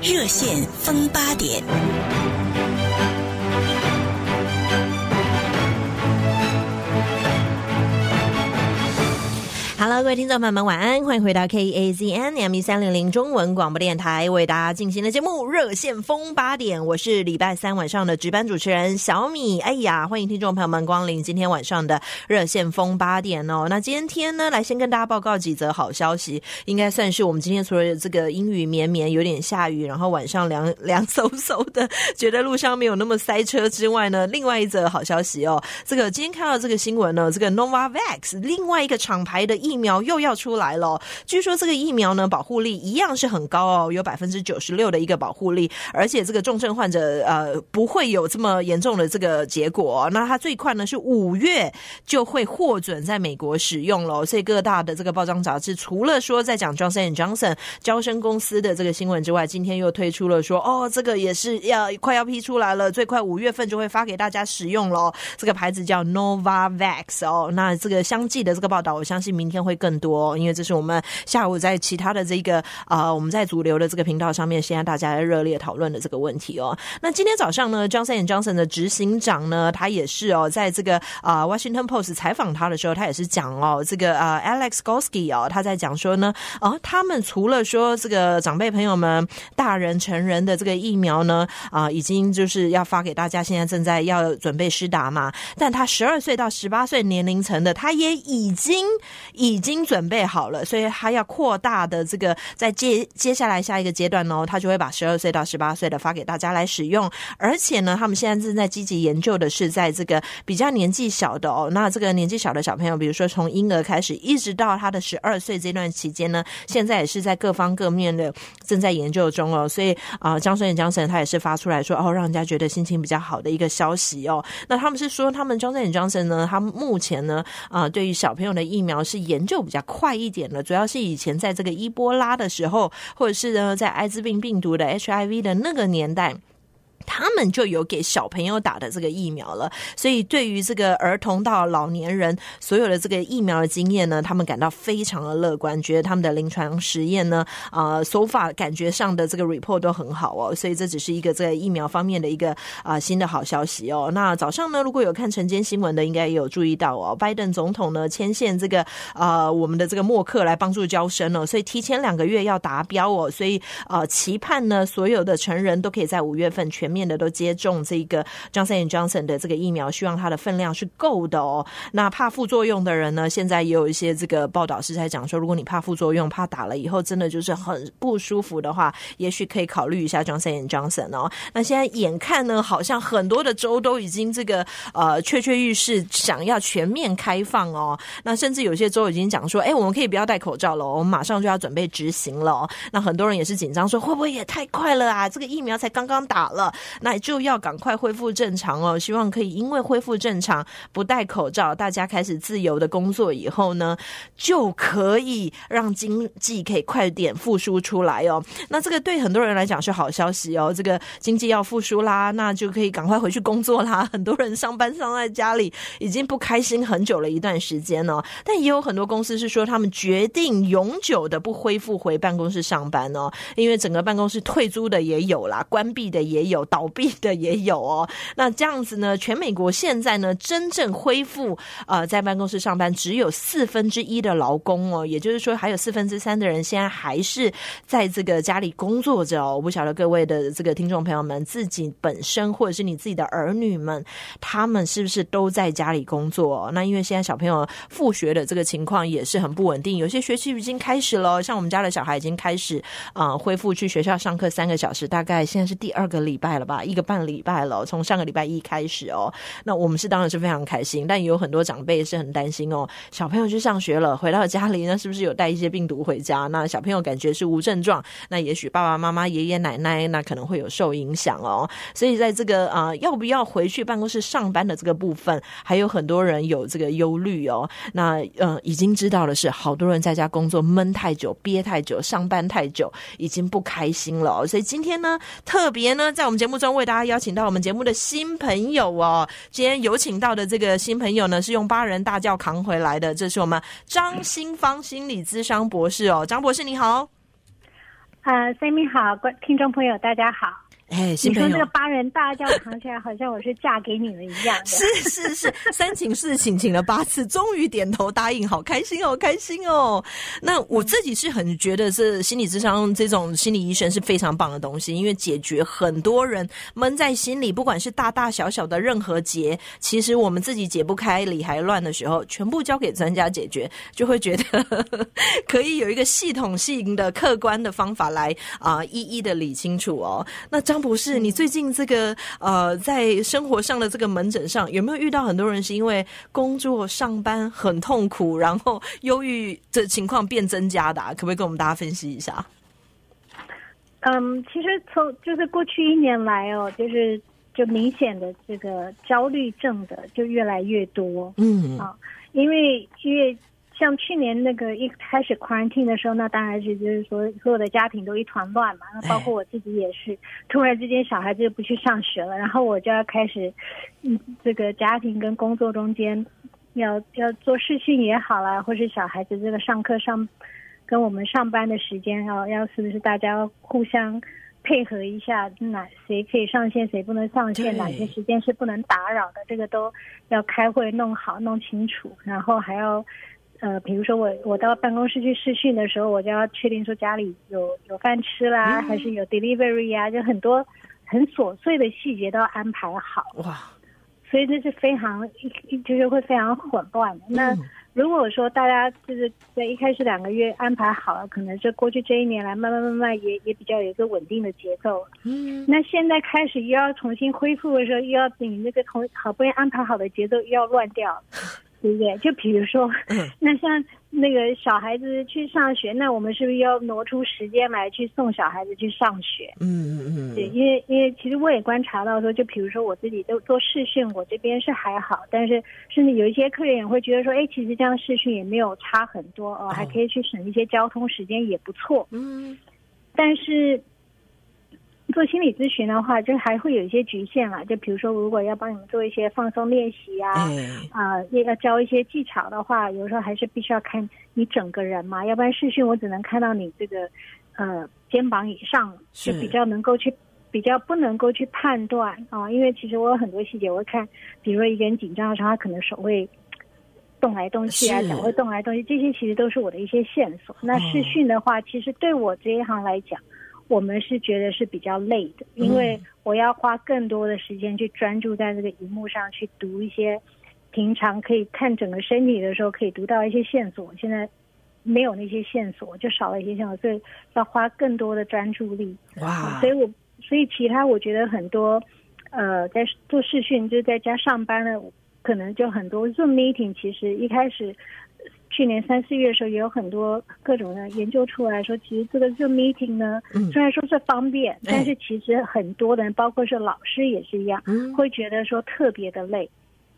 热线风八点。各位听众朋友们，晚安，欢迎回到 KAZN M 三零零中文广播电台为大家进行的节目《热线风八点》，我是礼拜三晚上的值班主持人小米。哎呀，欢迎听众朋友们光临今天晚上的《热线风八点》哦。那今天呢，来先跟大家报告几则好消息，应该算是我们今天除了这个阴雨绵绵，有点下雨，然后晚上凉凉飕飕的，觉得路上没有那么塞车之外呢，另外一则好消息哦，这个今天看到这个新闻呢，这个 Novavax 另外一个厂牌的。疫苗苗又要出来了，据说这个疫苗呢，保护力一样是很高哦，有百分之九十六的一个保护力，而且这个重症患者呃不会有这么严重的这个结果。那它最快呢是五月就会获准在美国使用了，所以各大的这个包装杂志除了说在讲 Johnson Johnson 交生公司的这个新闻之外，今天又推出了说哦，这个也是要快要批出来了，最快五月份就会发给大家使用了。这个牌子叫 Novavax 哦，那这个相继的这个报道，我相信明天。会更多，因为这是我们下午在其他的这个啊，我们在主流的这个频道上面，现在大家热烈讨论的这个问题哦。那今天早上呢，Johnson Johnson 的执行长呢，他也是哦，在这个啊 Washington Post 采访他的时候，他也是讲哦，这个啊 Alex Gosky 哦，他在讲说呢，哦，他们除了说这个长辈朋友们、大人、成人的这个疫苗呢，啊，已经就是要发给大家，现在正在要准备施打嘛，但他十二岁到十八岁年龄层的，他也已经已。已已经准备好了，所以他要扩大的这个，在接接下来下一个阶段呢，他就会把十二岁到十八岁的发给大家来使用。而且呢，他们现在正在积极研究的是，在这个比较年纪小的哦，那这个年纪小的小朋友，比如说从婴儿开始，一直到他的十二岁这段期间呢，现在也是在各方各面的正在研究中哦。所以啊，江顺江神他也是发出来说，哦，让人家觉得心情比较好的一个消息哦。那他们是说，他们江顺江神呢，他目前呢，啊，对于小朋友的疫苗是研。就比较快一点了，主要是以前在这个伊波拉的时候，或者是呢在艾滋病病毒的 HIV 的那个年代。他们就有给小朋友打的这个疫苗了，所以对于这个儿童到老年人所有的这个疫苗的经验呢，他们感到非常的乐观，觉得他们的临床实验呢，啊，手法感觉上的这个 report 都很好哦，所以这只是一个在疫苗方面的一个啊新的好消息哦。那早上呢，如果有看晨间新闻的，应该也有注意到哦，拜登总统呢牵线这个啊我们的这个默克来帮助交生哦，所以提前两个月要达标哦，所以啊期盼呢所有的成人都可以在五月份全。面面的都接种这个 Johnson Johnson 的这个疫苗，希望它的分量是够的哦。那怕副作用的人呢，现在也有一些这个报道是在讲说，如果你怕副作用，怕打了以后真的就是很不舒服的话，也许可以考虑一下 Johnson Johnson 哦。那现在眼看呢，好像很多的州都已经这个呃跃跃欲试，想要全面开放哦。那甚至有些州已经讲说，哎，我们可以不要戴口罩了，我们马上就要准备执行了。那很多人也是紧张，说会不会也太快了啊？这个疫苗才刚刚打了。那就要赶快恢复正常哦，希望可以因为恢复正常，不戴口罩，大家开始自由的工作以后呢，就可以让经济可以快点复苏出来哦。那这个对很多人来讲是好消息哦，这个经济要复苏啦，那就可以赶快回去工作啦。很多人上班上在家里已经不开心很久了一段时间哦，但也有很多公司是说他们决定永久的不恢复回办公室上班哦，因为整个办公室退租的也有啦，关闭的也有。倒倒闭的也有哦，那这样子呢？全美国现在呢，真正恢复呃在办公室上班只有四分之一的劳工哦，也就是说还有四分之三的人现在还是在这个家里工作着哦。我不晓得各位的这个听众朋友们自己本身或者是你自己的儿女们，他们是不是都在家里工作？那因为现在小朋友复学的这个情况也是很不稳定，有些学期已经开始了，像我们家的小孩已经开始啊恢复去学校上课三个小时，大概现在是第二个礼拜。了吧，一个半礼拜了，从上个礼拜一开始哦。那我们是当然是非常开心，但也有很多长辈是很担心哦。小朋友去上学了，回到家里呢，是不是有带一些病毒回家？那小朋友感觉是无症状，那也许爸爸妈妈、爷爷奶奶那可能会有受影响哦。所以在这个啊，要不要回去办公室上班的这个部分，还有很多人有这个忧虑哦。那嗯，已经知道的是，好多人在家工作闷太久、憋太久、上班太久，已经不开心了。所以今天呢，特别呢，在我们节节目中为大家邀请到我们节目的新朋友哦，今天有请到的这个新朋友呢，是用八人大轿扛回来的，这是我们张新芳心理咨商博士哦，张博士你好。呃，Sammy 好，观听众朋友大家好。哎，新朋友，这个八人大轿扛起来，好像我是嫁给你了一样。是是是，三请四请，请了八次，终于点头答应，好开心哦，开心哦。那我自己是很觉得是心理智商这种心理医生是非常棒的东西，因为解决很多人闷在心里，不管是大大小小的任何结，其实我们自己解不开、理还乱的时候，全部交给专家解决，就会觉得 可以有一个系统性的、客观的方法来啊，一一的理清楚哦。那张。不是你最近这个呃，在生活上的这个门诊上，有没有遇到很多人是因为工作上班很痛苦，然后忧郁的情况变增加的？可不可以跟我们大家分析一下？嗯，其实从就是过去一年来哦，就是就明显的这个焦虑症的就越来越多。嗯啊，因为因为。像去年那个一开始 quarantine 的时候，那当然是就是说所有的家庭都一团乱嘛，那包括我自己也是，突然之间小孩子就不去上学了，然后我就要开始，嗯，这个家庭跟工作中间要要做事情也好啦，或是小孩子这个上课上跟我们上班的时间要要是不是大家互相配合一下，哪谁可以上线，谁不能上线，哪些时间是不能打扰的，这个都要开会弄好弄清楚，然后还要。呃，比如说我我到办公室去试训的时候，我就要确定说家里有有饭吃啦，还是有 delivery 啊，就很多很琐碎的细节都要安排好。哇，所以这是非常就是会非常混乱的。那如果说大家就是在一开始两个月安排好了，可能这过去这一年来慢慢慢慢也也比较有一个稳定的节奏。嗯，那现在开始又要重新恢复的时候，又要你那个同好不容易安排好的节奏又要乱掉。对不对？就比如说，那像那个小孩子去上学，那我们是不是要挪出时间来去送小孩子去上学？嗯嗯嗯。对，因为因为其实我也观察到说，就比如说我自己都做试训，我这边是还好，但是甚至有一些客人也会觉得说，哎，其实这样试训也没有差很多哦，还可以去省一些交通时间，也不错。嗯。但是。做心理咨询的话，就还会有一些局限了。就比如说，如果要帮你们做一些放松练习啊，啊，要教一些技巧的话，有时候还是必须要看你整个人嘛。要不然视讯我只能看到你这个呃肩膀以上，就比较能够去比较不能够去判断啊。因为其实我有很多细节，我会看，比如说一个人紧张的时候，他可能手会动来动去啊，脚会动来动去，这些其实都是我的一些线索。那视讯的话，其实对我这一行来讲。我们是觉得是比较累的，因为我要花更多的时间去专注在这个荧幕上去读一些平常可以看整个身体的时候可以读到一些线索，现在没有那些线索，就少了一些线索，所以要花更多的专注力。哇！所以我所以其他我觉得很多呃在做视讯就是在家上班的，可能就很多 Zoom meeting，其实一开始。去年三四月的时候，也有很多各种的研究出来说，其实这个 Zoom meeting 呢，虽然说是方便，但是其实很多人，包括是老师也是一样，会觉得说特别的累。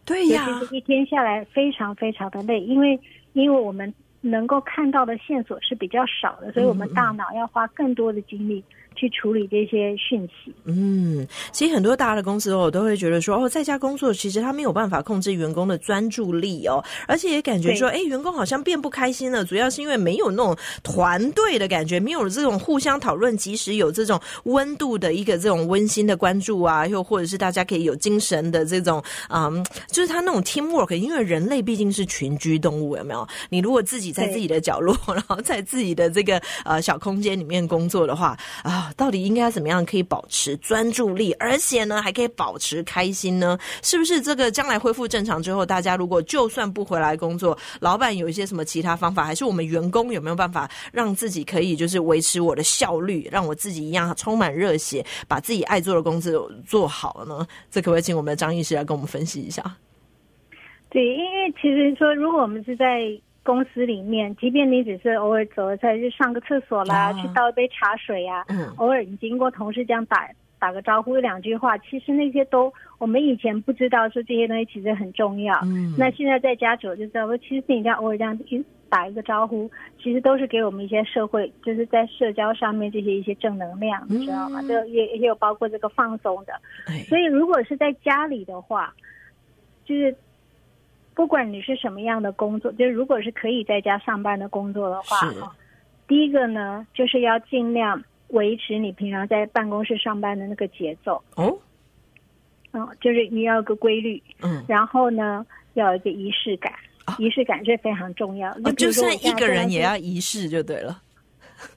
对呀，其实一天下来非常非常的累，因为因为我们能够看到的线索是比较少的，所以我们大脑要花更多的精力。去处理这些讯息。嗯，其实很多大的公司哦，都会觉得说，哦，在家工作其实他没有办法控制员工的专注力哦，而且也感觉说，哎，员工好像变不开心了，主要是因为没有那种团队的感觉，没有这种互相讨论，即使有这种温度的一个这种温馨的关注啊，又或者是大家可以有精神的这种，嗯，就是他那种 team work，因为人类毕竟是群居动物，有没有？你如果自己在自己的角落，然后在自己的这个呃小空间里面工作的话啊。到底应该怎么样可以保持专注力，而且呢还可以保持开心呢？是不是这个将来恢复正常之后，大家如果就算不回来工作，老板有一些什么其他方法，还是我们员工有没有办法让自己可以就是维持我的效率，让我自己一样充满热血，把自己爱做的工作做好呢？这可不可以请我们的张医师来跟我们分析一下？对，因为其实说，如果我们是在公司里面，即便你只是偶尔走了出来去上个厕所啦，去倒一杯茶水呀，偶尔你经过同事这样打打个招呼两句话，其实那些都我们以前不知道说这些东西其实很重要。嗯，那现在在家久就知道说，其实你这样偶尔这样打一个招呼，其实都是给我们一些社会就是在社交上面这些一些正能量，你知道吗？就也也有包括这个放松的。所以如果是在家里的话，就是。不管你是什么样的工作，就是如果是可以在家上班的工作的话，第一个呢，就是要尽量维持你平常在办公室上班的那个节奏。哦。嗯，就是你要有个规律，嗯，然后呢，要有一个仪式感，仪式感是非常重要。就算一个人也要仪式就对了。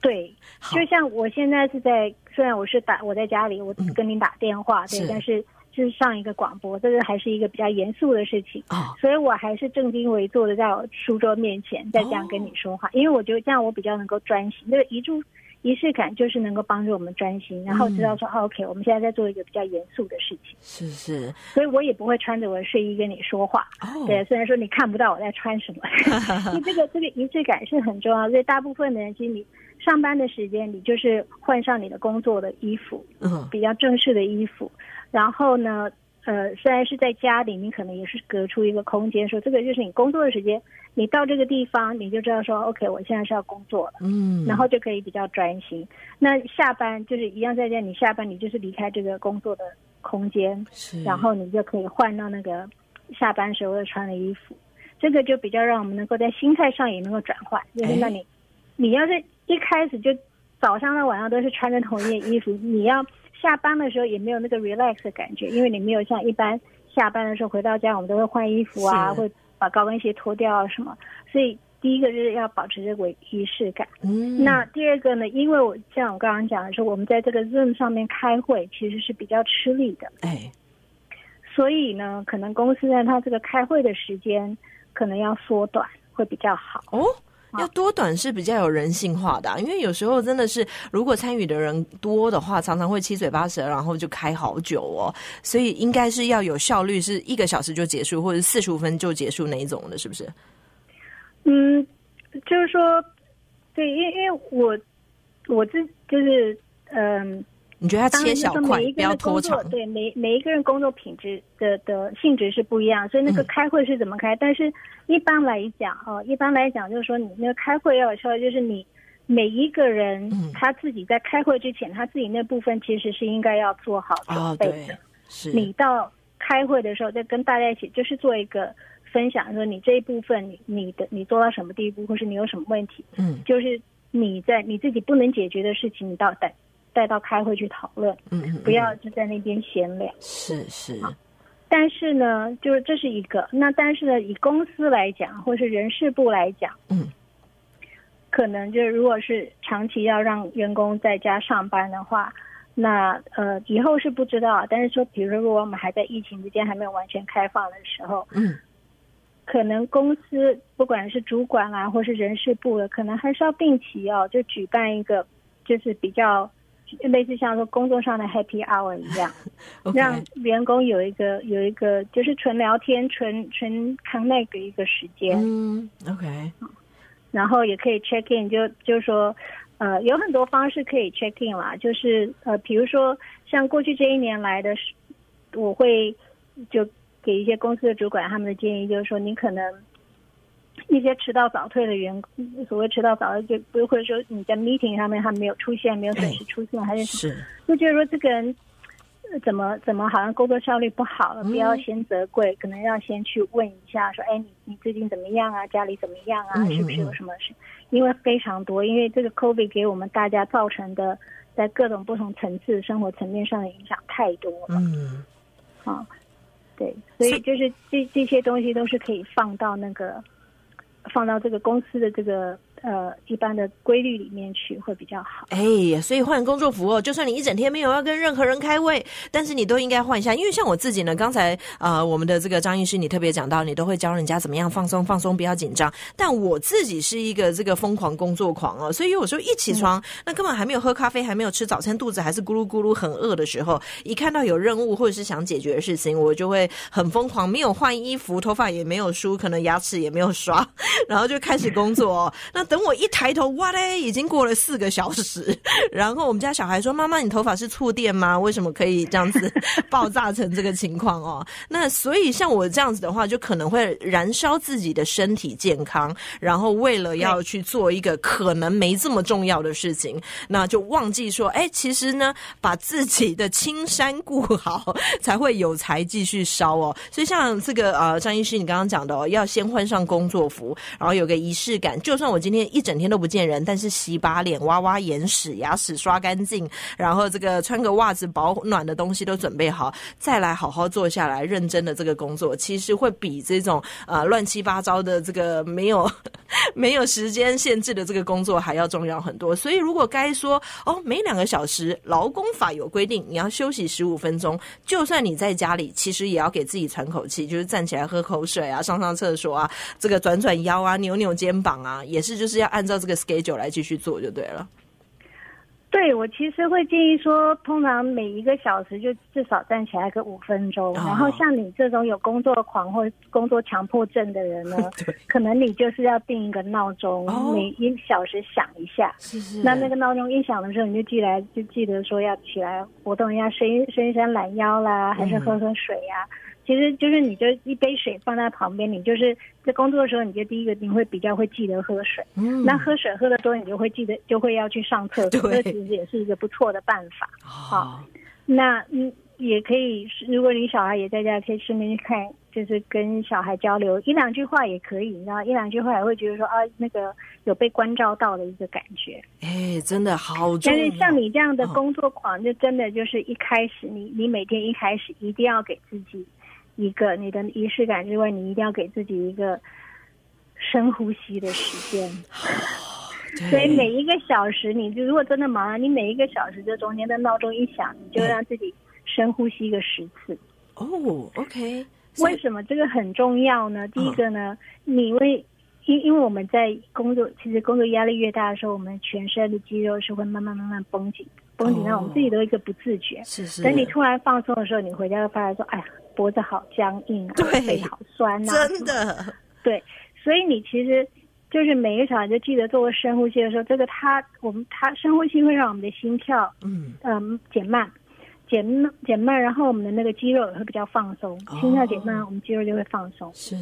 对，就像我现在是在，虽然我是打我在家里，我跟您打电话，对，但是就是上一个广播，这个还是一个比较严肃的事情啊，所以我还是正襟危坐的在书桌面前在这样跟你说话，因为我觉得这样我比较能够专心。那个一注。仪式感就是能够帮助我们专心，然后知道说，OK，我们现在在做一个比较严肃的事情。是是，所以我也不会穿着我的睡衣跟你说话。哦，对，虽然说你看不到我在穿什么，因为这个这个仪式感是很重要。所以大部分的人，其实你上班的时间，你就是换上你的工作的衣服，嗯，比较正式的衣服，然后呢。呃，虽然是在家里，你可能也是隔出一个空间，说这个就是你工作的时间。你到这个地方，你就知道说，OK，我现在是要工作了，嗯，然后就可以比较专心。那下班就是一样在家，你下班你就是离开这个工作的空间，是，然后你就可以换到那个下班时候穿的衣服。这个就比较让我们能够在心态上也能够转换，就是那你，你要是一开始就早上到晚上都是穿着同一件衣服，你要。下班的时候也没有那个 relax 的感觉，因为你没有像一般下班的时候回到家，我们都会换衣服啊，会把高跟鞋脱掉啊什么。所以第一个就是要保持这个仪式感。嗯。那第二个呢？因为我像我刚刚讲的是，我们在这个 Zoom 上面开会其实是比较吃力的。哎。所以呢，可能公司在它这个开会的时间可能要缩短，会比较好。哦。要多短是比较有人性化的，因为有时候真的是，如果参与的人多的话，常常会七嘴八舌，然后就开好久哦。所以应该是要有效率，是一个小时就结束，或者四十五分就结束那一种的，是不是？嗯，就是说，对，因为因为我我自就是嗯。你觉得要切小块，不要拖长。对，每每一个人工作品质的的性质是不一样，所以那个开会是怎么开？但是一般来讲，哈，一般来讲就是说，你那个开会要有效，就是你每一个人他自己在开会之前，他自己那部分其实是应该要做好准备的。是，你到开会的时候再跟大家一起，就是做一个分享，说你这一部分你你的你做到什么地步，或是你有什么问题。嗯，就是你在你自己不能解决的事情，你到带。带到开会去讨论，嗯嗯，不要就在那边闲聊。是是，但是呢，就是这是一个。那但是呢，以公司来讲，或是人事部来讲，嗯，可能就是如果是长期要让员工在家上班的话，那呃以后是不知道。但是说，比如说，如果我们还在疫情之间还没有完全开放的时候，嗯，可能公司不管是主管啊，或是人事部的，可能还是要定期哦，就举办一个，就是比较。类似像说工作上的 Happy Hour 一样，让员工有一个有一个就是纯聊天、纯纯 connect 一个时间。嗯，OK。然后也可以 check in，就就是说，呃，有很多方式可以 check in 啦。就是呃，比如说像过去这一年来的，我会就给一些公司的主管他们的建议，就是说你可能。一些迟到早退的员工，所谓迟到早退，就不会说你在 meeting 上面他没有出现，没有准时出现，还是什么？就觉得说这个人怎么怎么好像工作效率不好了，不要先责怪，可能要先去问一下，说哎，你你最近怎么样啊？家里怎么样啊？是不是有什么事？因为非常多，因为这个 COVID 给我们大家造成的在各种不同层次生活层面上的影响太多了。嗯，好，对，所以就是这这些东西都是可以放到那个。放到这个公司的这个。呃，一般的规律里面去会比较好。哎呀，所以换工作服哦，就算你一整天没有要跟任何人开会，但是你都应该换一下。因为像我自己呢，刚才呃，我们的这个张医师，你特别讲到，你都会教人家怎么样放松放松，不要紧张。但我自己是一个这个疯狂工作狂哦，所以有时候一起床，那根本还没有喝咖啡，还没有吃早餐，肚子还是咕噜咕噜很饿的时候，一看到有任务或者是想解决的事情，我就会很疯狂，没有换衣服，头发也没有梳，可能牙齿也没有刷，然后就开始工作。哦那等我一抬头，哇嘞，已经过了四个小时。然后我们家小孩说：“妈妈，你头发是触电吗？为什么可以这样子爆炸成这个情况哦？” 那所以像我这样子的话，就可能会燃烧自己的身体健康，然后为了要去做一个可能没这么重要的事情，那就忘记说：“哎，其实呢，把自己的青山顾好，才会有才继续烧哦。”所以像这个呃，张医师你刚刚讲的哦，要先换上工作服，然后有个仪式感。就算我今天一整天都不见人，但是洗把脸、挖挖眼屎、牙齿刷干净，然后这个穿个袜子、保暖的东西都准备好，再来好好坐下来认真的这个工作，其实会比这种呃乱七八糟的这个没有 没有时间限制的这个工作还要重要很多。所以如果该说哦，每两个小时劳工法有规定你要休息十五分钟，就算你在家里，其实也要给自己喘口气，就是站起来喝口水啊，上上厕所啊，这个转转腰啊，扭扭肩膀啊，也是就是要按照这个 schedule 来继续做就对了。对，我其实会建议说，通常每一个小时就至少站起来个五分钟。然后像你这种有工作狂或工作强迫症的人呢，可能你就是要定一个闹钟，每一小时响一下。是是。那那个闹钟一响的时候，你就记来就记得说要起来活动一下，伸伸伸懒腰啦，还是喝喝水呀。其实就是你就一杯水放在旁边，你就是在工作的时候，你就第一个你会比较会记得喝水。嗯，那喝水喝的多，你就会记得就会要去上厕所。这其实也是一个不错的办法。好，那嗯也可以，如果你小孩也在家，可以顺便去看，就是跟小孩交流一两句话也可以，然后一两句话也会觉得说啊，那个有被关照到的一个感觉。哎，真的好。但是像你这样的工作狂，就真的就是一开始你你每天一开始一定要给自己。一个你的仪式感之外，你一定要给自己一个深呼吸的时间。所以每一个小时，你就如果真的忙了，你每一个小时这中间的闹钟一响，你就让自己深呼吸个十次。哦，OK。为什么这个很重要呢？第一个呢，你为因因为我们在工作，其实工作压力越大的时候，我们全身的肌肉是会慢慢慢慢绷紧，绷紧到我们自己都一个不自觉。是是。等你突然放松的时候，你回家就发现说：“哎呀。”脖子好僵硬啊，背好酸啊，真的。对，所以你其实就是每个小孩就记得做深呼吸的时候，这个它我们它深呼吸会让我们的心跳嗯嗯减慢，减慢减慢，然后我们的那个肌肉也会比较放松，心跳减慢，我们肌肉就会放松。是。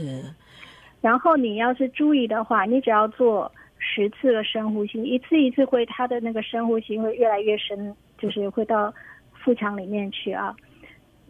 然后你要是注意的话，你只要做十次的深呼吸，一次一次会，他的那个深呼吸会越来越深，就是会到腹腔里面去啊。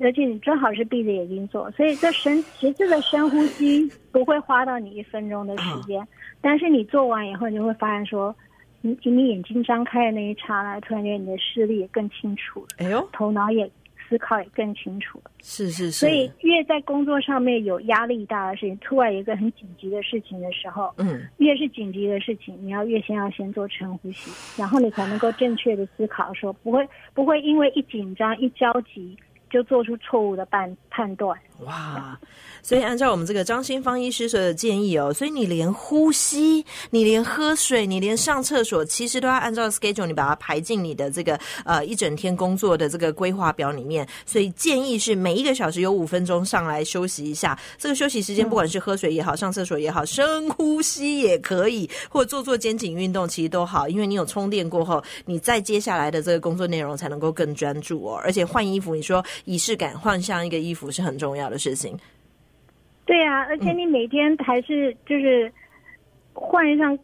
而且你最好是闭着眼睛做，所以这深十次的深呼吸不会花到你一分钟的时间，但是你做完以后，你就会发现说，你你眼睛张开的那一刹那，突然间你的视力也更清楚了，哎呦，头脑也思考也更清楚了，是是是。所以越在工作上面有压力大的事情，突然一个很紧急的事情的时候，嗯，越是紧急的事情，你要越先要先做深呼吸，然后你才能够正确的思考，说不会不会因为一紧张一焦急。就做出错误的判判断。哇！所以按照我们这个张新芳医师的建议哦，所以你连呼吸、你连喝水、你连上厕所，其实都要按照 schedule，你把它排进你的这个呃一整天工作的这个规划表里面。所以建议是每一个小时有五分钟上来休息一下。这个休息时间，不管是喝水也好，上厕所也好，深呼吸也可以，或做做肩颈运动，其实都好。因为你有充电过后，你再接下来的这个工作内容才能够更专注哦。而且换衣服，你说仪式感，换上一个衣服是很重要的事情。对呀，而且你每天还是就是换上。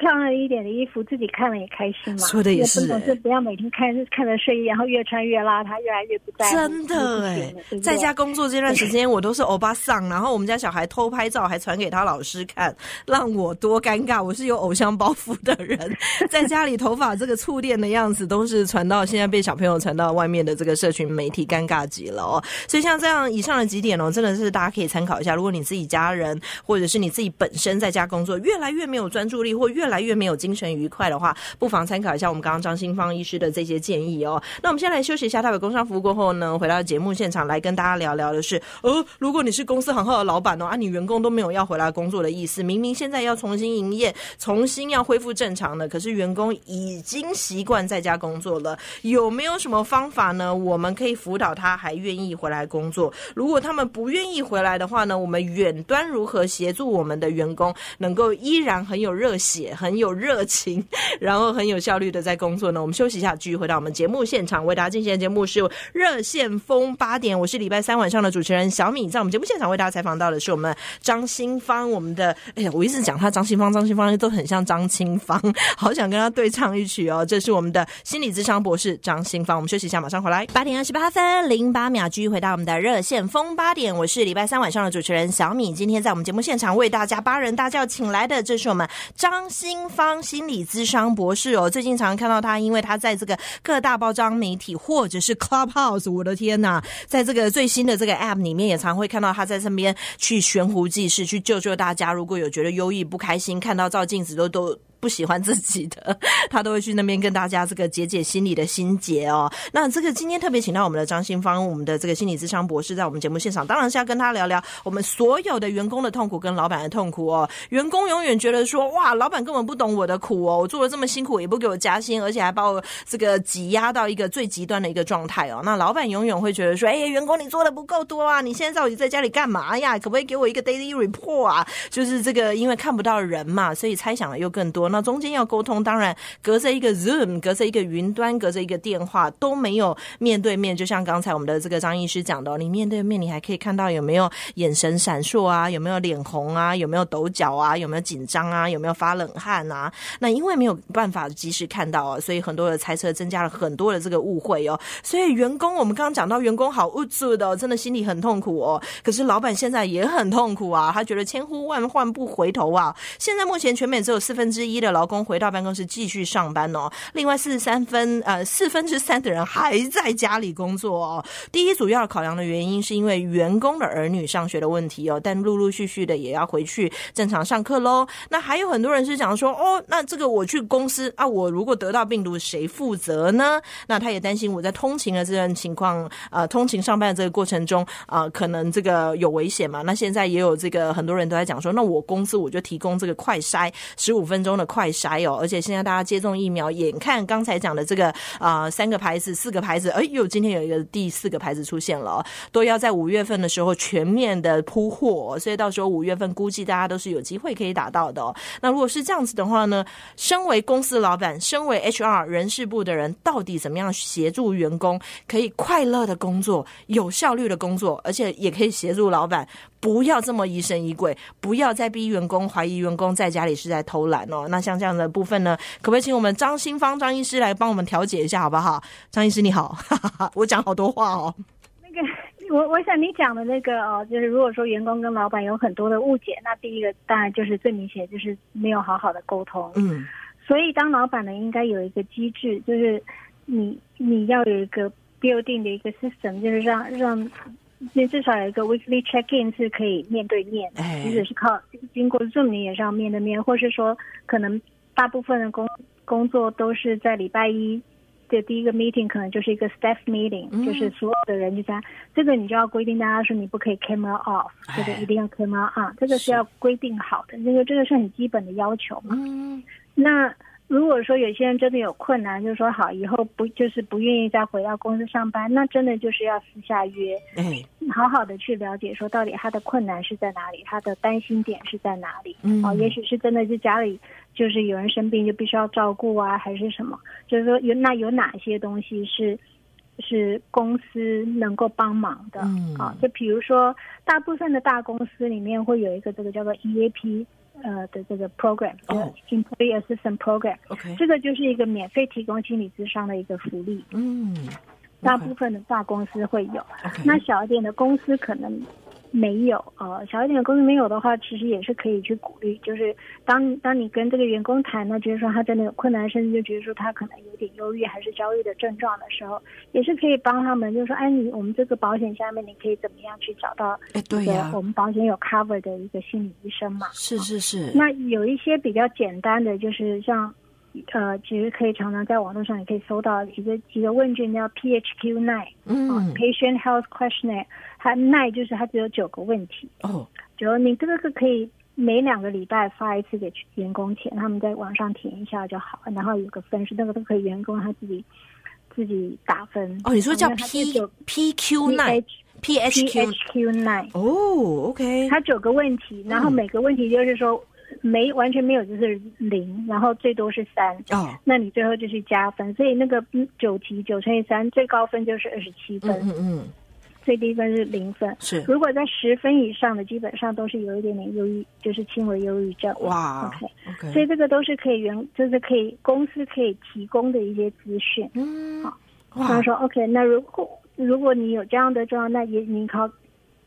漂亮一点的衣服，自己看了也开心嘛。说的也是，是不要每天看看着睡衣，然后越穿越邋遢，越来越不在真的哎，在家工作这段时间，我都是欧巴桑，然后我们家小孩偷拍照还传给他老师看，让我多尴尬。我是有偶像包袱的人，在家里头发这个触电的样子，都是传到现在被小朋友传到外面的这个社群媒体，尴尬极了哦。所以像这样以上的几点哦，真的是大家可以参考一下。如果你自己家人或者是你自己本身在家工作，越来越没有专注力，或越来越没有精神愉快的话，不妨参考一下我们刚刚张新芳医师的这些建议哦。那我们先来休息一下，待会工商服务过后呢，回到节目现场来跟大家聊聊的是，呃，如果你是公司很好的老板哦，啊，你员工都没有要回来工作的意思，明明现在要重新营业，重新要恢复正常的，可是员工已经习惯在家工作了，有没有什么方法呢？我们可以辅导他还愿意回来工作。如果他们不愿意回来的话呢，我们远端如何协助我们的员工能够依然很有热血？很有热情，然后很有效率的在工作呢。我们休息一下，继续回到我们节目现场，为大家进行的节目是热线风八点。我是礼拜三晚上的主持人小米，在我们节目现场为大家采访到的是我们张新芳。我们的 哎呀，我一直讲他张新芳，张新芳都很像张清芳，好想跟他对唱一曲哦。这是我们的心理智商博士张新芳。我们休息一下，马上回来。八点二十八分零八秒，继续回到我们的热线风八点。我是礼拜三晚上的主持人小米，今天在我们节目现场为大家八人大叫请来的，这是我们张新。新方心理咨商博士哦，最近常看到他，因为他在这个各大包装媒体或者是 Clubhouse，我的天呐，在这个最新的这个 App 里面，也常会看到他在身边去悬壶济世，去救救大家。如果有觉得忧郁不开心，看到照镜子都都。不喜欢自己的，他都会去那边跟大家这个解解心里的心结哦。那这个今天特别请到我们的张新芳，我们的这个心理咨商博士，在我们节目现场，当然是要跟他聊聊我们所有的员工的痛苦跟老板的痛苦哦。员工永远觉得说，哇，老板根本不懂我的苦哦，我做的这么辛苦，也不给我加薪，而且还把我这个挤压到一个最极端的一个状态哦。那老板永远会觉得说，哎，员工你做的不够多啊，你现在到底在家里干嘛呀？可不可以给我一个 daily report 啊？就是这个，因为看不到人嘛，所以猜想的又更多。那中间要沟通，当然隔着一个 Zoom，隔着一个云端，隔着一个电话都没有面对面。就像刚才我们的这个张医师讲的，你面对面，你还可以看到有没有眼神闪烁啊，有没有脸红啊，有没有抖脚啊，有没有紧张啊，有没有发冷汗啊？那因为没有办法及时看到啊，所以很多的猜测增加了很多的这个误会哦。所以员工，我们刚刚讲到员工好无助的，真的心里很痛苦哦。可是老板现在也很痛苦啊，他觉得千呼万唤不回头啊。现在目前全美只有四分之一的劳工。回到办公室继续上班哦。另外四十三分呃四分之三的人还在家里工作哦。第一主要考量的原因是因为员工的儿女上学的问题哦，但陆陆续续的也要回去正常上课喽。那还有很多人是讲说哦，那这个我去公司啊，我如果得到病毒谁负责呢？那他也担心我在通勤的这段情况呃，通勤上班的这个过程中啊，可能这个有危险嘛。那现在也有这个很多人都在讲说，那我公司我就提供这个快筛十五分钟的快筛。哦，而且现在大家接种疫苗，眼看刚才讲的这个啊，三个牌子、四个牌子，哎呦，今天有一个第四个牌子出现了，都要在五月份的时候全面的铺货，所以到时候五月份估计大家都是有机会可以打到的。那如果是这样子的话呢，身为公司老板，身为 HR 人事部的人，到底怎么样协助员工可以快乐的工作、有效率的工作，而且也可以协助老板不要这么疑神疑鬼，不要再逼员工怀疑员工在家里是在偷懒哦。那像这样的。部分呢，可不可以请我们张新芳张医师来帮我们调解一下，好不好？张医师你好，我讲好多话哦。那个，我我想你讲的那个哦，就是如果说员工跟老板有很多的误解，那第一个当然就是最明显就是没有好好的沟通。嗯，所以当老板呢，应该有一个机制，就是你你要有一个 building 的一个 system，就是让让。那至少有一个 weekly check in 是可以面对面，即使是靠经过 Zoom 你也是要面对面，或是说可能。大部分的工工作都是在礼拜一的第一个 meeting，可能就是一个 staff meeting，就是所有的人就在这个，你就要规定大家说你不可以 camera off，这个一定要 camera on，这个是要规定好的，这个这个是很基本的要求嘛。嗯那。如果说有些人真的有困难，就是说好以后不就是不愿意再回到公司上班，那真的就是要私下约，好好的去了解说到底他的困难是在哪里，他的担心点是在哪里。哦，也许是真的是家里就是有人生病就必须要照顾啊，还是什么？就是说有那有哪些东西是是公司能够帮忙的？嗯啊，就比如说大部分的大公司里面会有一个这个叫做 EAP。呃的这个 program，呃，employee assistance program，OK，这个就是一个免费提供心理咨商的一个福利。嗯，大部分的大公司会有，那小一点的公司可能。没有呃，小一点的公司没有的话，其实也是可以去鼓励。就是当当你跟这个员工谈呢，就是说他真的有困难，甚至就觉得说他可能有点忧郁还是焦虑的症状的时候，也是可以帮他们，就是说，哎，你我们这个保险下面你可以怎么样去找到？哎，对呀，我们保险有 cover 的一个心理医生嘛？是是是。那有一些比较简单的，就是像。呃，其实可以常常在网络上也可以搜到一个一个问卷叫 PHQ Nine，嗯，Patient Health Questionnaire，它 Nine 就是它只有九个问题，哦，就你这个是可以每两个礼拜发一次给员工填，他们在网上填一下就好，然后有个分数，那个都可以员工他自己自己打分。哦，你说叫 P PQ Nine，PHQ Nine，哦，OK，它九个问题，然后每个问题就是说。没完全没有就是零，然后最多是三，哦，那你最后就是加分，所以那个九题九乘以三，最高分就是二十七分，嗯嗯，最低分是零分，是。如果在十分以上的，基本上都是有一点点忧郁，就是轻微忧郁症。哇，OK，所以这个都是可以原，就是可以公司可以提供的一些资讯。嗯，好，他说 OK，那如果如果你有这样的状况，那也你靠。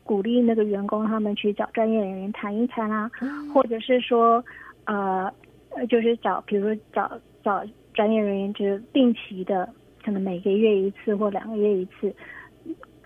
鼓励那个员工他们去找专业人员谈一谈啊，或者是说，呃呃，就是找，比如找找专业人员，就是定期的，可能每个月一次或两个月一次，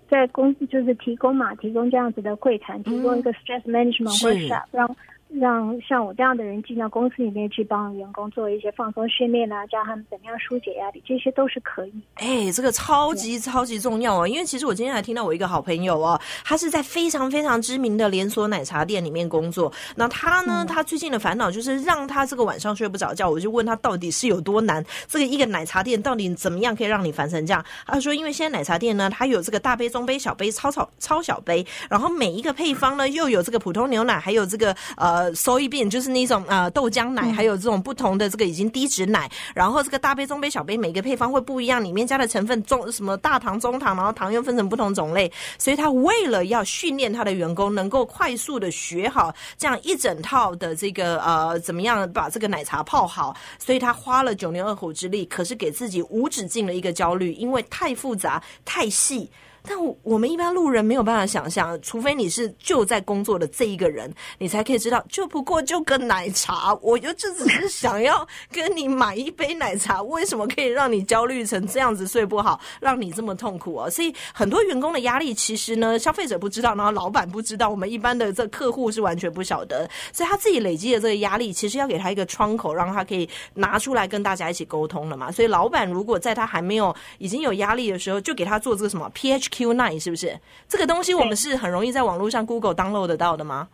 在公司就是提供嘛，提供这样子的会谈，提供一个 stress management workshop，让。让像我这样的人进到公司里面去帮员工做一些放松训练啊，教他们怎么样疏解压力，这些都是可以。哎，这个超级超级重要哦！因为其实我今天还听到我一个好朋友哦，他是在非常非常知名的连锁奶茶店里面工作。那他呢，他最近的烦恼就是让他这个晚上睡不着觉。我就问他到底是有多难？这个一个奶茶店到底怎么样可以让你烦成这样？他说，因为现在奶茶店呢，它有这个大杯、中杯、小杯、超超超小杯，然后每一个配方呢又有这个普通牛奶，还有这个呃 soy bean 就。是那种呃豆浆奶，还有这种不同的这个已经低脂奶，然后这个大杯、中杯、小杯，每个配方会不一样，里面加的成分中什么大糖、中糖，然后糖又分成不同种类，所以他为了要训练他的员工能够快速的学好这样一整套的这个呃怎么样把这个奶茶泡好，所以他花了九牛二虎之力，可是给自己无止境的一个焦虑，因为太复杂、太细。但我们一般路人没有办法想象，除非你是就在工作的这一个人，你才可以知道，就不过就个奶茶，我就就只是想要跟你买一杯奶茶，为什么可以让你焦虑成这样子睡不好，让你这么痛苦啊？所以很多员工的压力，其实呢，消费者不知道，然后老板不知道，我们一般的这客户是完全不晓得，所以他自己累积的这个压力，其实要给他一个窗口，让他可以拿出来跟大家一起沟通了嘛。所以老板如果在他还没有已经有压力的时候，就给他做这个什么 pH。Q nine 是不是这个东西？我们是很容易在网络上 Google download 得到的吗？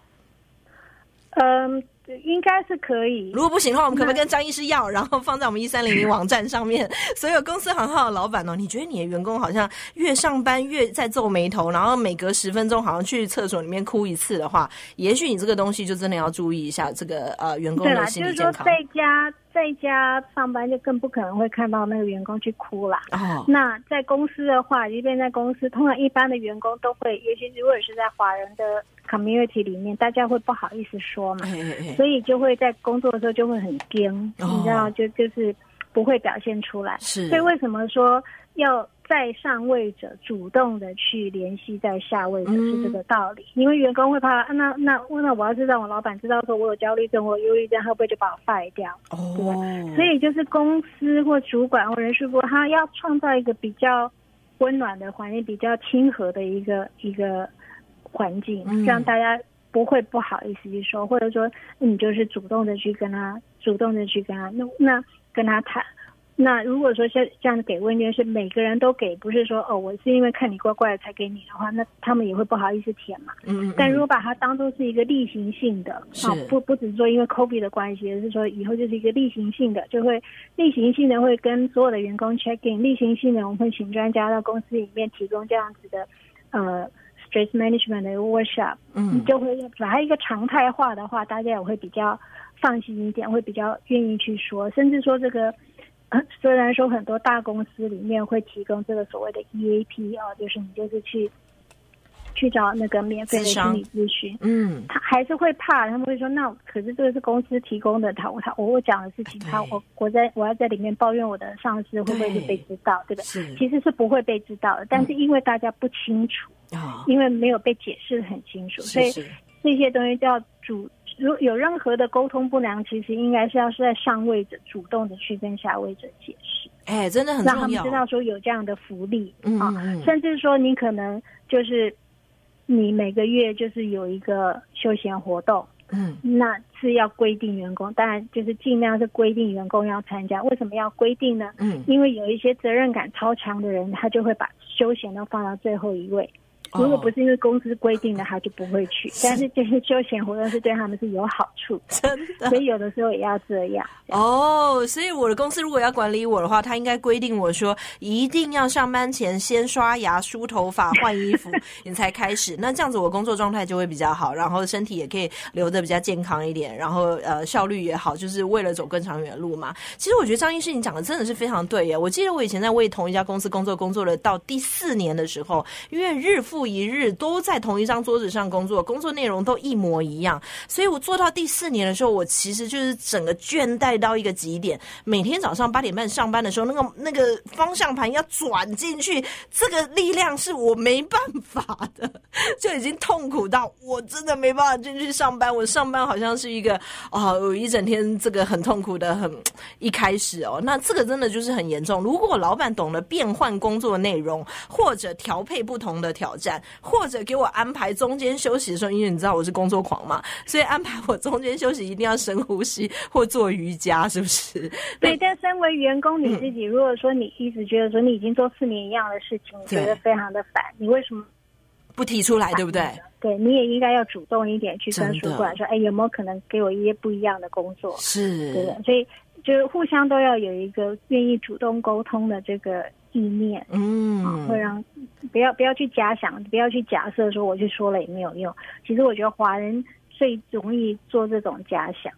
嗯，应该是可以。如果不行的话，我们可不可以跟张医师要，然后放在我们一三零零网站上面？所有公司行号的老板哦，你觉得你的员工好像越上班越在皱眉头，然后每隔十分钟好像去厕所里面哭一次的话，也许你这个东西就真的要注意一下这个呃员工的心理健康。在家。在家上班就更不可能会看到那个员工去哭啦。哦。那在公司的话，即便在公司，通常一般的员工都会，尤其如果是在华人的 community 里面，大家会不好意思说嘛，所以就会在工作的时候就会很僵，你知道，就就是不会表现出来。是。所以为什么说要？在上位者主动的去联系在下位者是这个道理，因为员工会怕，那那那我要是让我老板知道说我有焦虑症或忧郁症，会不会就把我 fire 掉？对，所以就是公司或主管或人事部，他要创造一个比较温暖的环境，比较亲和的一个一个环境，让大家不会不好意思去说，或者说你就是主动的去跟他，主动的去跟他，那那跟他谈。那如果说像这样给问卷是每个人都给，不是说哦，我是因为看你怪怪的才给你的话，那他们也会不好意思填嘛。嗯。但如果把它当做是一个例行性的，啊，不不只是说因为 COVID 的关系，而是说以后就是一个例行性的，就会例行性的会跟所有的员工 check in，例行性的我们会请专家到公司里面提供这样子的呃 stress management 的 workshop。嗯。就会把它一个常态化的话，大家也会比较放心一点，会比较愿意去说，甚至说这个。虽然说很多大公司里面会提供这个所谓的 EAP 啊，就是你就是去去找那个免费的心理咨询，嗯，他还是会怕，他们会说那可是这个是公司提供的，他他我我讲的事情，他我我在我要在里面抱怨我的上司，会不会是被知道？对不对？其实是不会被知道的，但是因为大家不清楚，因为没有被解释的很清楚，所以这些东西就要主。如有任何的沟通不良，其实应该是要是在上位者主动的去跟下位者解释。哎，真的很重要。让他们知道说有这样的福利啊，甚至说你可能就是你每个月就是有一个休闲活动，嗯，那是要规定员工，当然就是尽量是规定员工要参加。为什么要规定呢？嗯，因为有一些责任感超强的人，他就会把休闲都放到最后一位。如果不是因为公司规定的，他就不会去。但是这些休闲活动是对他们是有好处，真的。所以有的时候也要这样。哦，所以我的公司如果要管理我的话，他应该规定我说一定要上班前先刷牙、梳头发、换衣服，你才开始。那这样子我工作状态就会比较好，然后身体也可以留的比较健康一点，然后呃效率也好，就是为了走更长远的路嘛。其实我觉得张医师你讲的真的是非常对耶。我记得我以前在为同一家公司工作，工作了到第四年的时候，因为日复一日都在同一张桌子上工作，工作内容都一模一样。所以我做到第四年的时候，我其实就是整个倦怠到一个极点。每天早上八点半上班的时候，那个那个方向盘要转进去，这个力量是我没办法的，就已经痛苦到我真的没办法进去上班。我上班好像是一个啊，有一整天这个很痛苦的很一开始哦，那这个真的就是很严重。如果老板懂得变换工作内容，或者调配不同的挑战，或者给我安排中间休息的时候，因为你知道我是工作狂嘛，所以安排我中间休息一定要深呼吸 或做瑜伽，是不是？对。但身为员工，你自己如果说你一直觉得说你已经做四年一样的事情，觉得非常的烦，你为什么不提出来？对不对？对，你也应该要主动一点去跟主管说，哎，有没有可能给我一些不一样的工作？是，对的。所以就是互相都要有一个愿意主动沟通的这个。意念，嗯，会让不要不要去假想，不要去假设说我去说了也没有用。其实我觉得华人最容易做这种假想。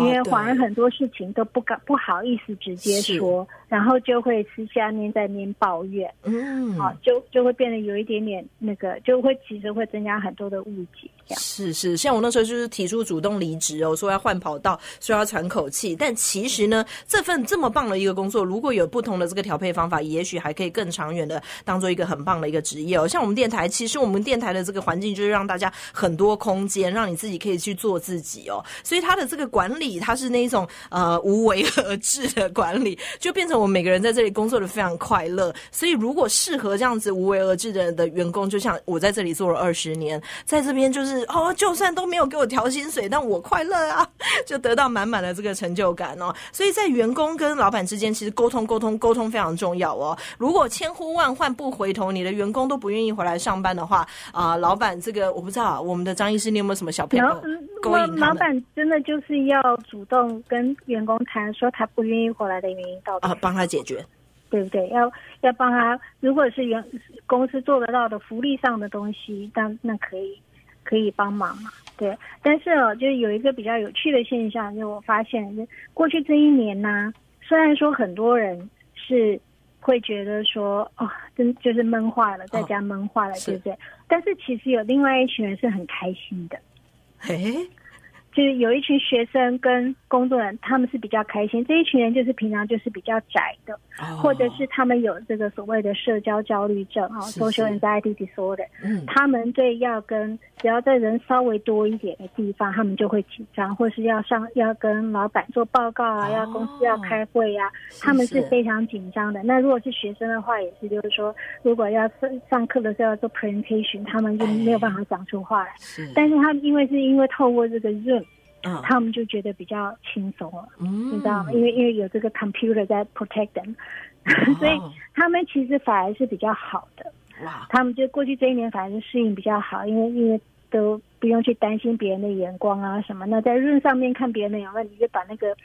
因为华人很多事情都不敢不好意思直接说，然后就会私下面在面抱怨，嗯，好，就就会变得有一点点那个，就会其实会增加很多的误解。是是，像我那时候就是提出主动离职哦，说要换跑道，说要喘口气。但其实呢，这份这么棒的一个工作，如果有不同的这个调配方法，也许还可以更长远的当做一个很棒的一个职业哦。像我们电台，其实我们电台的这个环境就是让大家很多空间，让你自己可以去做自己哦。所以它的这个管。管理它是那一种呃无为而治的管理，就变成我们每个人在这里工作的非常快乐。所以如果适合这样子无为而治的的员工，就像我在这里做了二十年，在这边就是哦，就算都没有给我调薪水，但我快乐啊，就得到满满的这个成就感哦。所以在员工跟老板之间，其实沟通沟通沟通非常重要哦。如果千呼万唤不回头，你的员工都不愿意回来上班的话啊，老板这个我不知道，我们的张医师，你有没有什么小朋友勾引老板真的就是要。要主动跟员工谈，说他不愿意回来的原因到底啊，帮他解决，对不对？要要帮他，如果是原公司做得到的福利上的东西，那那可以可以帮忙嘛？对。但是哦，就有一个比较有趣的现象，就我发现，就过去这一年呢，虽然说很多人是会觉得说，哦，真就是闷坏了，在家闷坏了，对不对？但是其实有另外一群人是很开心的，嘿。就是有一群学生跟工作人员，他们是比较开心。这一群人就是平常就是比较宅的，或者是他们有这个所谓的社交焦虑症啊，social anxiety disorder。嗯，他们对要跟只要在人稍微多一点的地方，他们就会紧张，或是要上要跟老板做报告啊，要公司要开会呀，他们是非常紧张的。那如果是学生的话，也是就是说，如果要上上课的时候要做 presentation，他们就没有办法讲出话来。但是他们因为是因为透过这个 Zoom。他们就觉得比较轻松了，嗯你知道吗？因为因为有这个 computer 在 protect them，所以他们其实反而是比较好的。哇！他们就过去这一年反而是适应比较好，因为因为都不用去担心别人的眼光啊什么。那在润上面看别人的眼光，你就把那个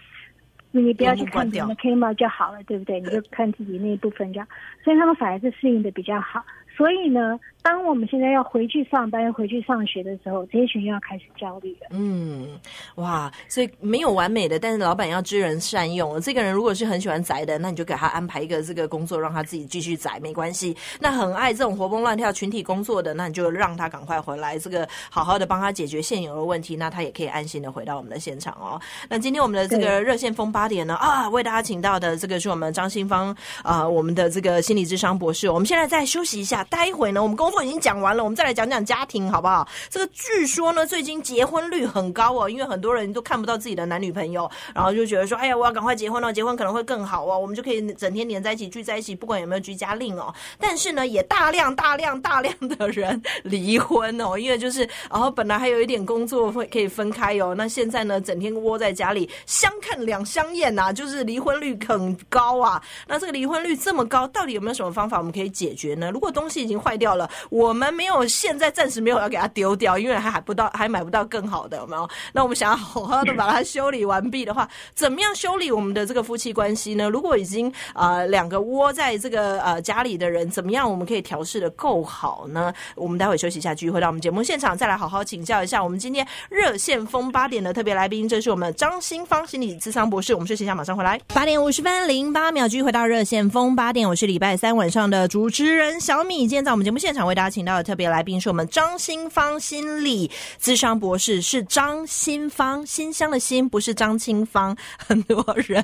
你不要去看别人的 camera 就好了，对不对？你就看自己那一部分就好。所以他们反而是适应的比较好。所以呢，当我们现在要回去上班、回去上学的时候，这些群要开始焦虑了。嗯，哇，所以没有完美的，但是老板要知人善用。这个人如果是很喜欢宅的，那你就给他安排一个这个工作，让他自己继续宅，没关系。那很爱这种活蹦乱跳、群体工作的，那你就让他赶快回来，这个好好的帮他解决现有的问题，那他也可以安心的回到我们的现场哦。那今天我们的这个热线风八点呢，啊，为大家请到的这个是我们张新芳啊，我们的这个心理智商博士。我们现在再休息一下。待会呢，我们工作已经讲完了，我们再来讲讲家庭好不好？这个据说呢，最近结婚率很高哦，因为很多人都看不到自己的男女朋友，然后就觉得说，哎呀，我要赶快结婚了，结婚可能会更好哦，我们就可以整天黏在一起，聚在一起，不管有没有居家令哦。但是呢，也大量大量大量的人离婚哦，因为就是，然后本来还有一点工作会可以分开哦，那现在呢，整天窝在家里，相看两相厌呐，就是离婚率很高啊。那这个离婚率这么高，到底有没有什么方法我们可以解决呢？如果东西已经坏掉了，我们没有现在暂时没有要给它丢掉，因为还还不到，还买不到更好的，有没有？那我们想要好好的把它修理完毕的话，怎么样修理我们的这个夫妻关系呢？如果已经啊两个窝在这个呃家里的人，怎么样我们可以调试的够好呢？我们待会休息一下，继续回到我们节目现场，再来好好请教一下我们今天热线风八点的特别来宾，这是我们张新芳心理智商博士。我们休息一下，马上回来。八点五十分零八秒，继续回到热线风八点，我是礼拜三晚上的主持人小米。今天在我们节目现场为大家请到的特别来宾是我们张新芳心理咨商博士，是张新芳，新乡的新不是张清芳。很多人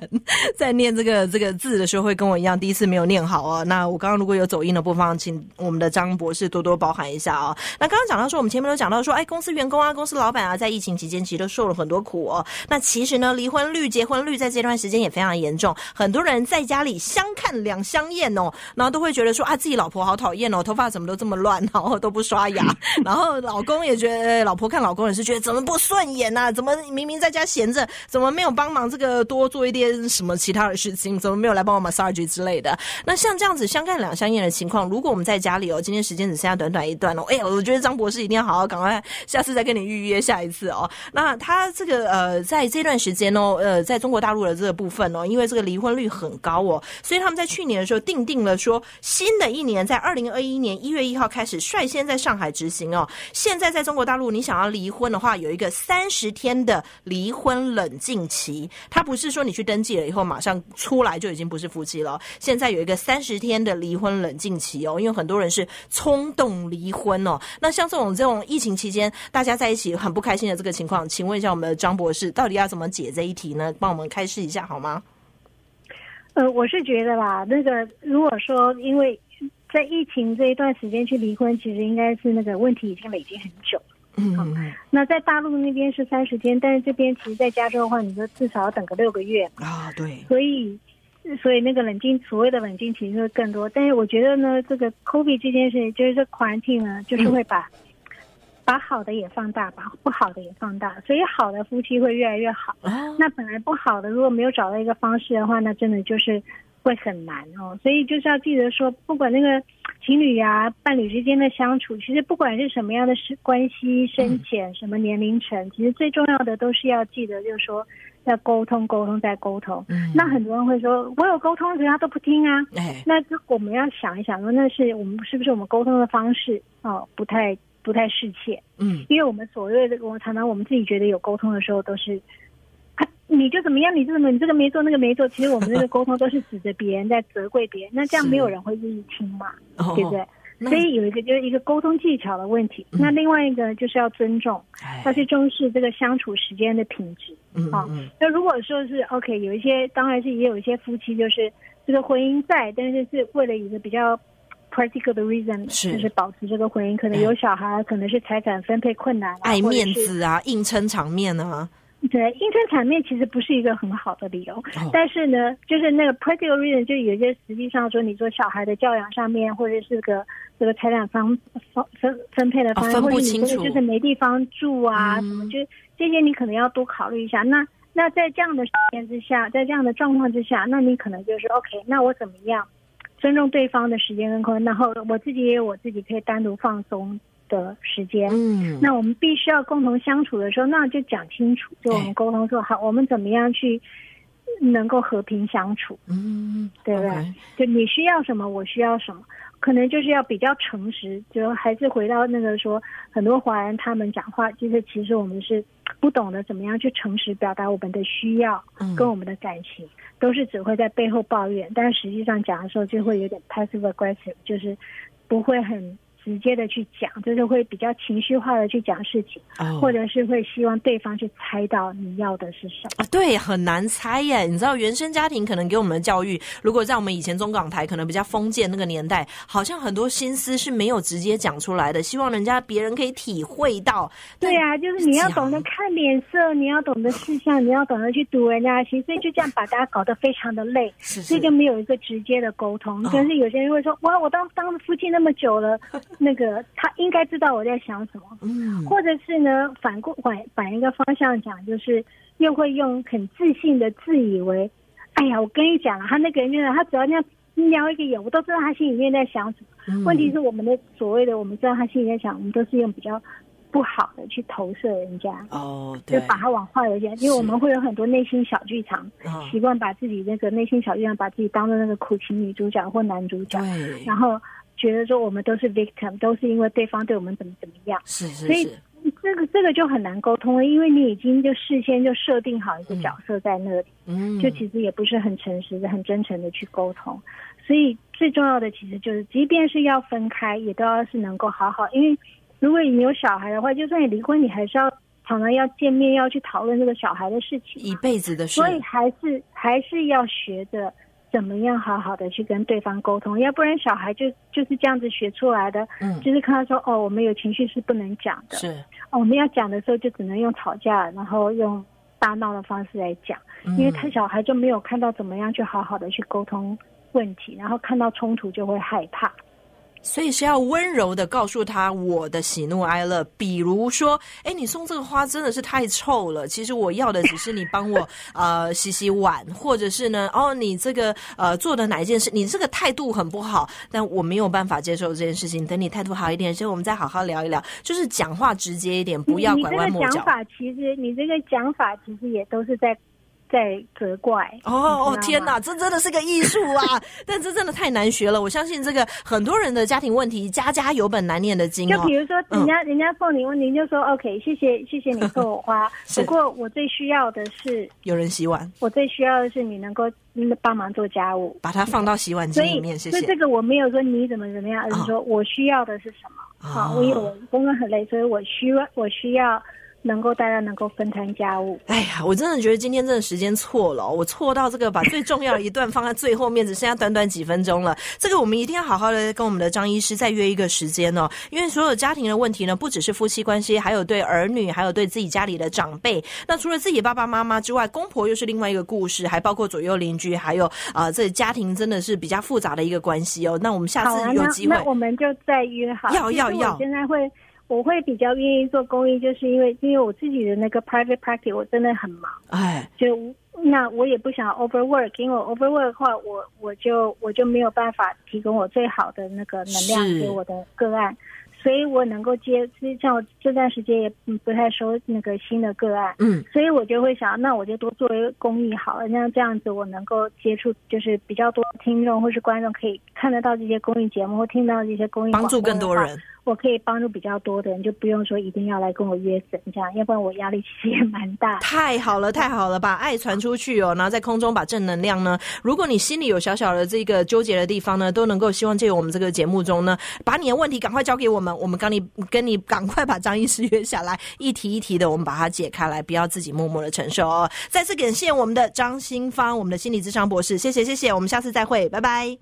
在念这个这个字的时候会跟我一样，第一次没有念好哦。那我刚刚如果有走音的部分，请我们的张博士多多包涵一下哦。那刚刚讲到说，我们前面都讲到说，哎，公司员工啊，公司老板啊，在疫情期间其实都受了很多苦哦。那其实呢，离婚率、结婚率在这段时间也非常严重，很多人在家里相看两相厌哦，然后都会觉得说啊，自己老婆好讨厌哦，头发怎么都这么乱，然后都不刷牙，然后老公也觉得，老婆看老公也是觉得怎么不顺眼呐？怎么明明在家闲着，怎么没有帮忙这个多做一点什么其他的事情？怎么没有来帮我 massage 之类的？那像这样子相看两相厌的情况，如果我们在家里哦，今天时间只剩下短短一段哦，哎呀，我觉得张博士一定要好好赶快，下次再跟你预约下一次哦。那他这个呃，在这段时间哦，呃，在中国大陆的这个部分哦，因为这个离婚率很高哦，所以他们在去年的时候定定了说，新的一年在二零二一年一月一号开始率先在上海执行哦。现在在中国大陆，你想要离婚的话，有一个三十天的离婚冷静期。他不是说你去登记了以后马上出来就已经不是夫妻了。现在有一个三十天的离婚冷静期哦，因为很多人是冲动离婚哦。那像这种这种疫情期间大家在一起很不开心的这个情况，请问一下我们的张博士，到底要怎么解这一题呢？帮我们开示一下好吗？呃，我是觉得啦，那个如果说因为在疫情这一段时间去离婚，其实应该是那个问题已经累积很久。嗯嗯。那在大陆那边是三十天，但是这边其实在加州的话，你说至少要等个六个月啊。对。所以，所以那个冷静所谓的冷静其实会更多。但是我觉得呢，这个 COVID 这件事情，就是这环境呢，就是会把。把好的也放大，把不好的也放大，所以好的夫妻会越来越好。那本来不好的，如果没有找到一个方式的话，那真的就是会很难哦。所以就是要记得说，不管那个情侣呀、伴侣之间的相处，其实不管是什么样的关系深浅、什么年龄层，其实最重要的都是要记得，就是说要沟通、沟通再沟通。嗯那很多人会说，我有沟通，可是他都不听啊。那我们要想一想，说那是我们是不是我们沟通的方式哦不太。不太适切，嗯，因为我们所谓的我常常我们自己觉得有沟通的时候，都是啊，你就怎么样，你这怎么，你这个没做，那个没做，其实我们这个 沟通都是指着别人在责怪别人，那这样没有人会愿意听嘛，对不对？所以有一个就是一个沟通技巧的问题，那另外一个就是要尊重，要去重视这个相处时间的品质，啊，那如果说是 OK，有一些当然是也有一些夫妻就是这个婚姻在，但是是为了一个比较。practical 的 reason 是。就是保持这个婚姻，可能有小孩，可能是财产分配困难，爱面子啊，硬撑场面啊。对，硬撑场面其实不是一个很好的理由，但是呢，就是那个 practical reason 就有些实际上说，你说小孩的教养上面，或者是个这个财产方方分分配的方式，或者你说就是没地方住啊，什么就这些你可能要多考虑一下。那那在这样的时间之下，在这样的状况之下，那你可能就是 OK，那我怎么样？尊重对方的时间跟空间，然后我自己也有我自己可以单独放松的时间。嗯，那我们必须要共同相处的时候，那就讲清楚，就我们沟通说好，我们怎么样去能够和平相处？嗯，对不对？就你需要什么，我需要什么，可能就是要比较诚实。就还是回到那个说，很多华人他们讲话，就是其实我们是不懂得怎么样去诚实表达我们的需要跟我们的感情。都是只会在背后抱怨，但是实际上讲的时候就会有点 passive aggressive，就是不会很。直接的去讲，就是会比较情绪化的去讲事情，或者是会希望对方去猜到你要的是什么。对，很难猜耶。你知道，原生家庭可能给我们的教育，如果在我们以前中港台可能比较封建那个年代，好像很多心思是没有直接讲出来的，希望人家别人可以体会到。对啊，就是你要懂得看脸色，你要懂得事项，你要懂得去读人家的心，所以就这样把大家搞得非常的累，所以就没有一个直接的沟通。可是有些人会说：“哇，我当当夫妻那么久了。”那个他应该知道我在想什么，嗯，或者是呢，反过反反一个方向讲，就是又会用很自信的自以为，哎呀，我跟你讲了，他那个人就是他只要那样瞄一个眼，我都知道他心里面在想什么。问题是我们的所谓的我们知道他心里在想，我们都是用比较不好的去投射人家，哦，就把他往坏的讲，因为我们会有很多内心小剧场，习惯把自己那个内心小剧场把自己当做那个苦情女主角或男主角，然后。觉得说我们都是 victim，都是因为对方对我们怎么怎么样，是是是，所以这个这个就很难沟通了，因为你已经就事先就设定好一个角色在那里，嗯，就其实也不是很诚实的、很真诚的去沟通，所以最重要的其实就是，即便是要分开，也都要是能够好好。因为如果你有小孩的话，就算你离婚，你还是要常常要见面，要去讨论这个小孩的事情，一辈子的事。所以还是还是要学着怎么样好好的去跟对方沟通，要不然小孩就就是这样子学出来的。嗯，就是看到说哦，我们有情绪是不能讲的，是哦，我们要讲的时候就只能用吵架，然后用大闹的方式来讲，因为他小孩就没有看到怎么样去好好的去沟通。问题，然后看到冲突就会害怕，所以是要温柔的告诉他我的喜怒哀乐。比如说，哎，你送这个花真的是太臭了，其实我要的只是你帮我 呃洗洗碗，或者是呢，哦，你这个呃做的哪一件事，你这个态度很不好，但我没有办法接受这件事情。等你态度好一点，所以我们再好好聊一聊，就是讲话直接一点，不要拐弯抹角。讲法其实，你这个讲法其实也都是在。在责怪哦哦天哪，这真的是个艺术啊！但这真的太难学了。我相信这个很多人的家庭问题，家家有本难念的经。就比如说，人家人家送你问题，就说 OK，谢谢谢谢你 送我花。不过我最需要的是有人洗碗。我最需要的是你能够帮忙做家务，把它放到洗碗机里面。谢谢。所以这个我没有说你怎么怎么样，而是说我需要的是什么？好，我有工作很累，所以我需要我需要。能够大家能够分摊家务。哎呀，我真的觉得今天真的时间错了，我错到这个把最重要的一段放在最后面，只剩下短短几分钟了。这个我们一定要好好的跟我们的张医师再约一个时间哦，因为所有家庭的问题呢，不只是夫妻关系，还有对儿女，还有对自己家里的长辈。那除了自己爸爸妈妈之外，公婆又是另外一个故事，还包括左右邻居，还有啊，这家庭真的是比较复杂的一个关系哦。那我们下次有机会，那我们就再约好。要要要，现在会。我会比较愿意做公益，就是因为因为我自己的那个 private practice 我真的很忙，哎，就那我也不想 overwork，因为 overwork 的话，我我就我就没有办法提供我最好的那个能量给我的个案。所以我能够接，其实像我这段时间也不太收那个新的个案，嗯，所以我就会想，那我就多做一个公益好了，那这样子我能够接触，就是比较多听众或是观众可以看得到这些公益节目或听到这些公益，帮助更多人，我可以帮助比较多的人，就不用说一定要来跟我约诊这样，要不然我压力其实也蛮大。太好了，太好了，把爱传出去哦，然后在空中把正能量呢，如果你心里有小小的这个纠结的地方呢，都能够希望借我们这个节目中呢，把你的问题赶快交给我们。我们刚你跟你赶快把张医师约下来，一题一题的，我们把它解开来，不要自己默默的承受哦。再次感谢我们的张新芳，我们的心理智商博士，谢谢谢谢，我们下次再会，拜拜。